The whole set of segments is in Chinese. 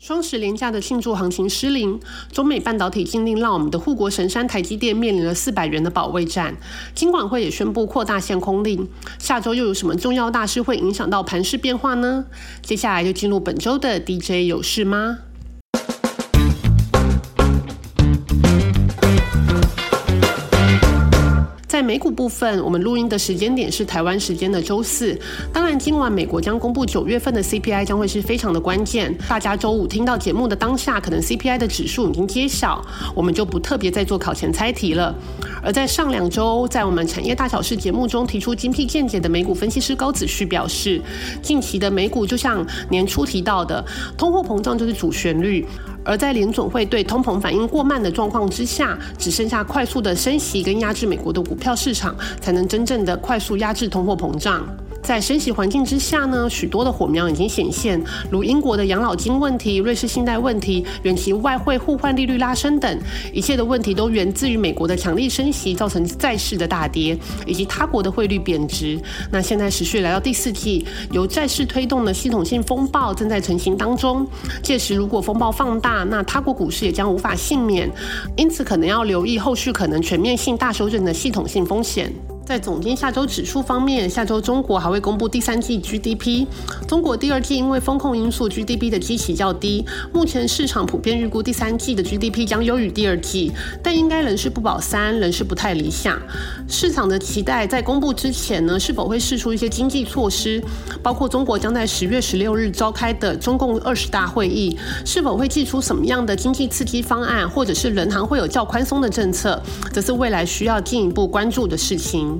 双十连假的庆祝行情失灵，中美半导体禁令让我们的护国神山台积电面临了四百元的保卫战。金管会也宣布扩大限空令，下周又有什么重要大事会影响到盘势变化呢？接下来就进入本周的 DJ 有事吗？在美股部分，我们录音的时间点是台湾时间的周四。当然，今晚美国将公布九月份的 CPI，将会是非常的关键。大家周五听到节目的当下，可能 CPI 的指数已经揭晓，我们就不特别再做考前猜题了。而在上两周，在我们产业大小事节目中提出精辟见解的美股分析师高子旭表示，近期的美股就像年初提到的，通货膨胀就是主旋律。而在联总会对通膨反应过慢的状况之下，只剩下快速的升息跟压制美国的股票市场，才能真正的快速压制通货膨胀。在升息环境之下呢，许多的火苗已经显现，如英国的养老金问题、瑞士信贷问题、远期外汇互换利率拉升等，一切的问题都源自于美国的强力升息造成债市的大跌，以及他国的汇率贬值。那现在持续来到第四季，由债市推动的系统性风暴正在成型当中。届时如果风暴放大，那他国股市也将无法幸免，因此可能要留意后续可能全面性大修正的系统性风险。在总经下周指数方面，下周中国还会公布第三季 GDP。中国第二季因为风控因素，GDP 的基期较低，目前市场普遍预估第三季的 GDP 将优于第二季，但应该仍是不保三，仍是不太理想。市场的期待在公布之前呢，是否会试出一些经济措施，包括中国将在十月十六日召开的中共二十大会议，是否会寄出什么样的经济刺激方案，或者是人行会有较宽松的政策，则是未来需要进一步关注的事情。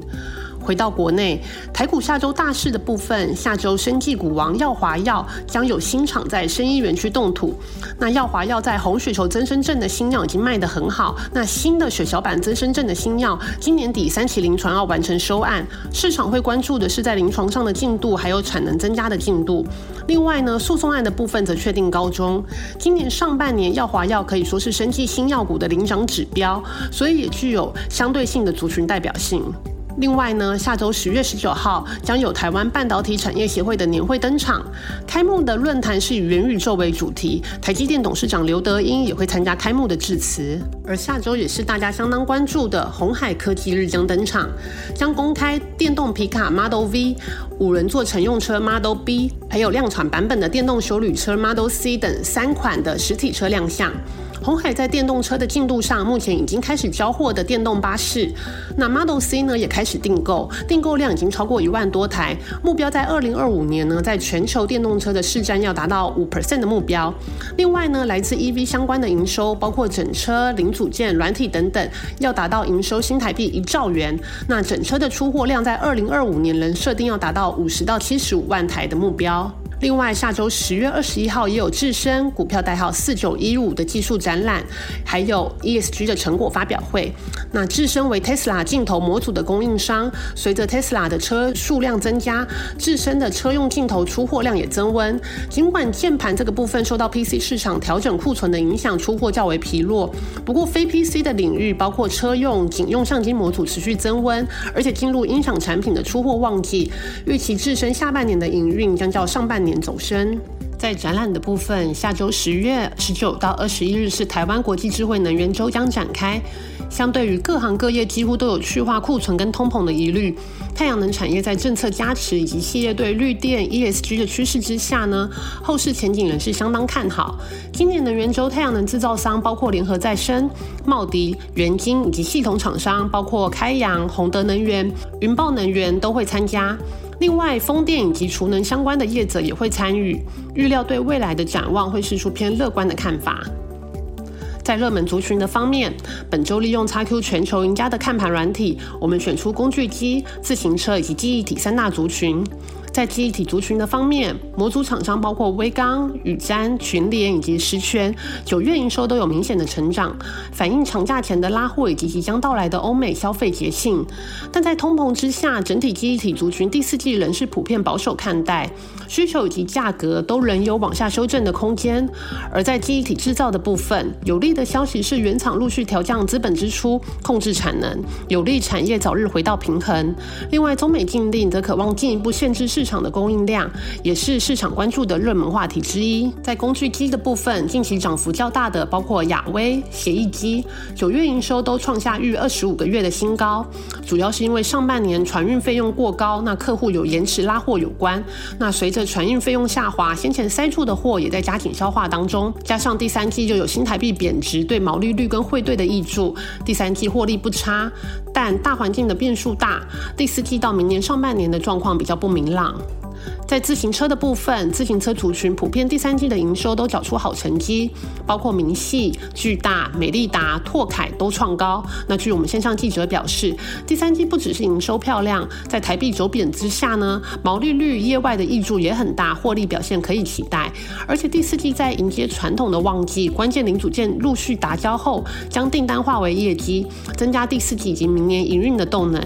回到国内，台股下周大事的部分，下周生技股王耀华药将有新厂在生医园区动土。那耀华药在红血球增生症的新药已经卖得很好，那新的血小板增生症的新药，今年底三期临床要完成收案，市场会关注的是在临床上的进度，还有产能增加的进度。另外呢，诉讼案的部分则确定高中。今年上半年耀华药可以说是生技新药股的领涨指标，所以也具有相对性的族群代表性。另外呢，下周十月十九号将有台湾半导体产业协会的年会登场，开幕的论坛是以元宇宙为主题，台积电董事长刘德英也会参加开幕的致辞。而下周也是大家相当关注的红海科技日将登场，将公开电动皮卡 Model V、五人座乘用车 Model B，还有量产版本的电动休旅车 Model C 等三款的实体车亮相。红海在电动车的进度上，目前已经开始交货的电动巴士，那 Model C 呢也开始订购，订购量已经超过一万多台，目标在二零二五年呢，在全球电动车的市占要达到五 percent 的目标。另外呢，来自 EV 相关的营收，包括整车、零组件、软体等等，要达到营收新台币一兆元。那整车的出货量在二零二五年仍设定要达到五十到七十五万台的目标。另外，下周十月二十一号也有智深股票代号四九一五的技术展览，还有 ESG 的成果发表会。那智深为 Tesla 镜头模组的供应商，随着 Tesla 的车数量增加，智深的车用镜头出货量也增温。尽管键盘这个部分受到 PC 市场调整库存的影响，出货较为疲弱，不过非 PC 的领域，包括车用、警用相机模组持续增温，而且进入音响产品的出货旺季，预期智深下半年的营运将较上半年。走深，在展览的部分，下周十月十九到二十一日是台湾国际智慧能源周将展开。相对于各行各业几乎都有去化库存跟通膨的疑虑，太阳能产业在政策加持以及企业对绿电 ESG 的趋势之下呢，后市前景仍是相当看好。今年能源周太阳能制造商包括联合再生、茂迪、元晶以及系统厂商，包括开阳、宏德能源、云豹能源都会参加。另外，风电以及储能相关的业者也会参与，预料对未来的展望会是出偏乐观的看法。在热门族群的方面，本周利用 XQ 全球赢家的看盘软体，我们选出工具机、自行车以及记忆体三大族群。在记忆体族群的方面，模组厂商包括微刚、宇瞻、群联以及实权，九月营收都有明显的成长，反映长假前的拉货以及即将到来的欧美消费节庆。但在通膨之下，整体记忆体族群第四季仍是普遍保守看待。需求以及价格都仍有往下修正的空间。而在记忆体制造的部分，有利的消息是原厂陆续调降资本支出，控制产能，有利产业早日回到平衡。另外，中美禁令则渴望进一步限制市市场的供应量，也是市场关注的热门话题之一。在工具机的部分，近期涨幅较大的包括亚威、协议机，九月营收都创下逾二十五个月的新高，主要是因为上半年船运费用过高，那客户有延迟拉货有关。那随着船运费用下滑，先前塞住的货也在加紧消化当中，加上第三季就有新台币贬值对毛利率跟汇兑的益助，第三季获利不差，但大环境的变数大，第四季到明年上半年的状况比较不明朗。在自行车的部分，自行车族群普遍第三季的营收都缴出好成绩，包括明细、巨大、美利达、拓凯都创高。那据我们线上记者表示，第三季不只是营收漂亮，在台币走贬之下呢，毛利率业外的益助也很大，获利表现可以期待。而且第四季在迎接传统的旺季，关键零组件陆续达交后，将订单化为业绩，增加第四季以及明年营运的动能。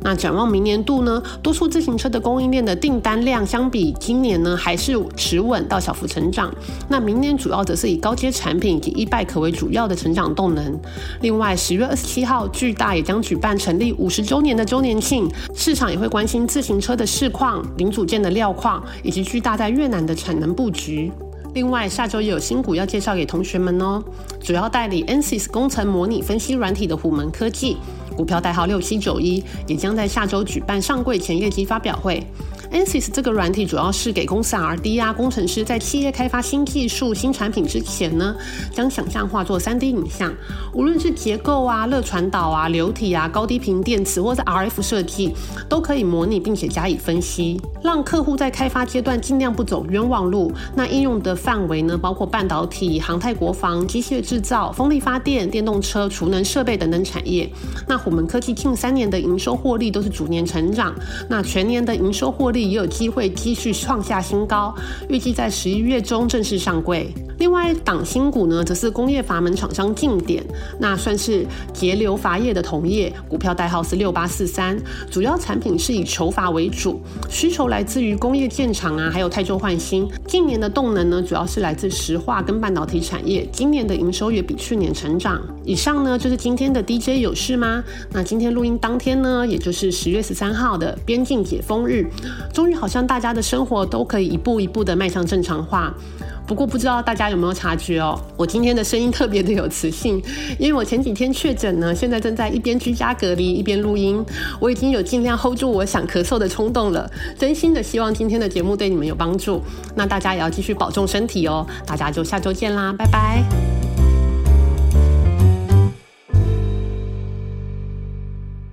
那展望明年度呢？多数自行车的供应链的订单量相比今年呢，还是持稳到小幅成长。那明年主要则是以高阶产品以及 e-bike 为主要的成长动能。另外，十月二十七号，巨大也将举办成立五十周年的周年庆，市场也会关心自行车的市况、零组件的料况以及巨大在越南的产能布局。另外，下周也有新股要介绍给同学们哦。主要代理 Ansys 工程模拟分析软体的虎门科技，股票代号六七九一，也将在下周举办上柜前业绩发表会。Ansys 这个软体主要是给公司 R&D 啊工程师在企业开发新技术、新产品之前呢，将想象化作 3D 影像，无论是结构啊、热传导啊、流体啊、高低频电磁或者 RF 设计，都可以模拟并且加以分析，让客户在开发阶段尽量不走冤枉路。那应用的范围呢，包括半导体、航太国防、机械制造、风力发电、电动车、储能设备等等产业。那虎门科技近三年的营收获利都是逐年成长，那全年的营收获利。也有机会继续创下新高，预计在十一月中正式上柜。另外，党新股呢，则是工业阀门厂商竞点，那算是节流阀业的同业，股票代号是六八四三，主要产品是以球阀为主，需求来自于工业建厂啊，还有太旧换新。近年的动能呢，主要是来自石化跟半导体产业，今年的营收也比去年成长。以上呢，就是今天的 DJ 有事吗？那今天录音当天呢，也就是十月十三号的边境解封日，终于好像大家的生活都可以一步一步的迈向正常化。不过不知道大家有没有察觉哦，我今天的声音特别的有磁性，因为我前几天确诊呢，现在正在一边居家隔离一边录音，我已经有尽量 hold 住我想咳嗽的冲动了。真心的希望今天的节目对你们有帮助，那大家也要继续保重身体哦。大家就下周见啦，拜拜。